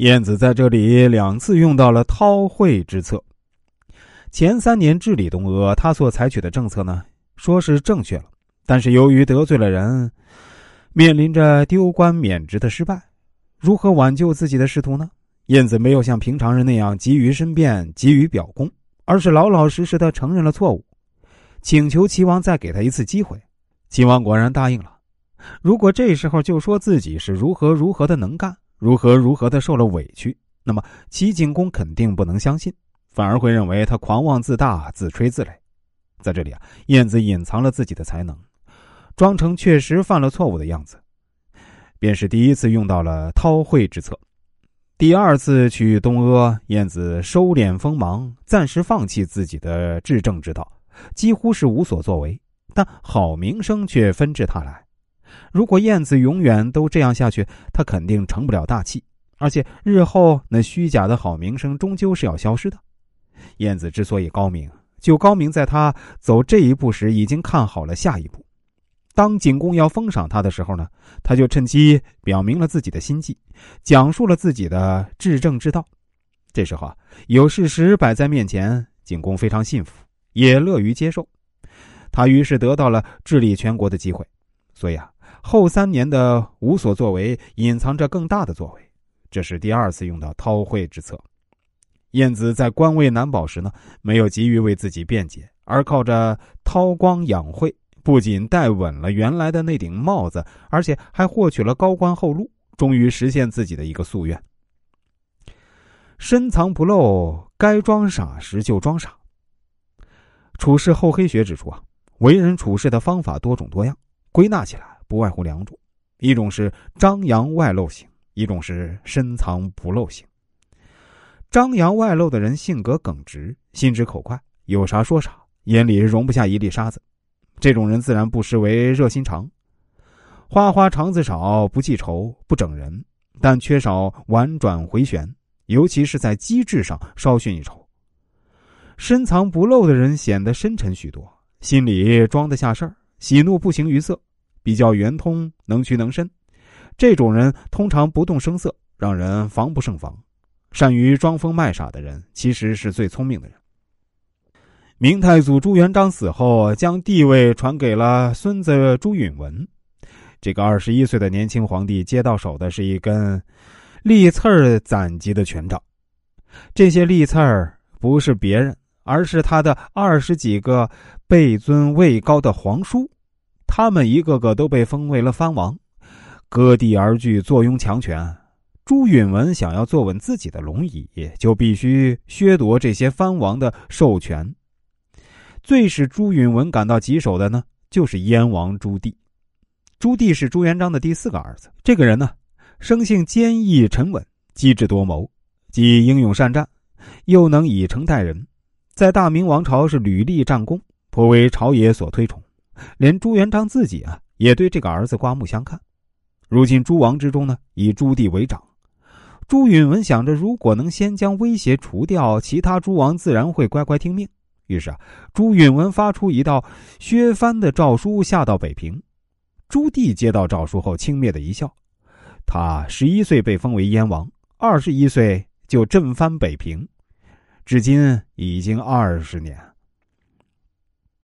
晏子在这里两次用到了韬晦之策。前三年治理东阿，他所采取的政策呢，说是正确了，但是由于得罪了人，面临着丢官免职的失败，如何挽救自己的仕途呢？晏子没有像平常人那样急于申辩、急于表功，而是老老实实的承认了错误，请求齐王再给他一次机会。齐王果然答应了。如果这时候就说自己是如何如何的能干，如何如何的受了委屈，那么齐景公肯定不能相信。反而会认为他狂妄自大、自吹自擂。在这里啊，晏子隐藏了自己的才能，装成确实犯了错误的样子，便是第一次用到了韬晦之策。第二次去东阿，晏子收敛锋芒，暂时放弃自己的治政之道，几乎是无所作为。但好名声却纷至沓来。如果晏子永远都这样下去，他肯定成不了大器，而且日后那虚假的好名声终究是要消失的。晏子之所以高明，就高明在他走这一步时已经看好了下一步。当景公要封赏他的时候呢，他就趁机表明了自己的心迹，讲述了自己的治政之道。这时候啊，有事实摆在面前，景公非常信服，也乐于接受。他于是得到了治理全国的机会。所以啊，后三年的无所作为，隐藏着更大的作为。这是第二次用到韬晦之策。晏子在官位难保时呢，没有急于为自己辩解，而靠着韬光养晦，不仅戴稳了原来的那顶帽子，而且还获取了高官厚禄，终于实现自己的一个夙愿。深藏不露，该装傻时就装傻。处世厚黑学指出啊，为人处事的方法多种多样，归纳起来不外乎两种：一种是张扬外露型，一种是深藏不露型。张扬外露的人性格耿直，心直口快，有啥说啥，眼里容不下一粒沙子。这种人自然不失为热心肠。花花肠子少，不记仇，不整人，但缺少婉转回旋，尤其是在机智上稍逊一筹。深藏不露的人显得深沉许多，心里装得下事儿，喜怒不形于色，比较圆通，能屈能伸。这种人通常不动声色，让人防不胜防。善于装疯卖傻的人，其实是最聪明的人。明太祖朱元璋死后，将帝位传给了孙子朱允文。这个二十一岁的年轻皇帝接到手的是一根立刺儿攒集的权杖。这些立刺儿不是别人，而是他的二十几个辈尊位高的皇叔，他们一个个都被封为了藩王，割地而居，坐拥强权。朱允文想要坐稳自己的龙椅，就必须削夺这些藩王的授权。最使朱允文感到棘手的呢，就是燕王朱棣。朱棣是朱元璋的第四个儿子。这个人呢，生性坚毅沉稳，机智多谋，既英勇善战，又能以诚待人，在大明王朝是屡立战功，颇为朝野所推崇。连朱元璋自己啊，也对这个儿子刮目相看。如今诸王之中呢，以朱棣为长。朱允文想着，如果能先将威胁除掉，其他诸王自然会乖乖听命。于是啊，朱允文发出一道削藩的诏书，下到北平。朱棣接到诏书后，轻蔑的一笑。他十一岁被封为燕王，二十一岁就振藩北平，至今已经二十年。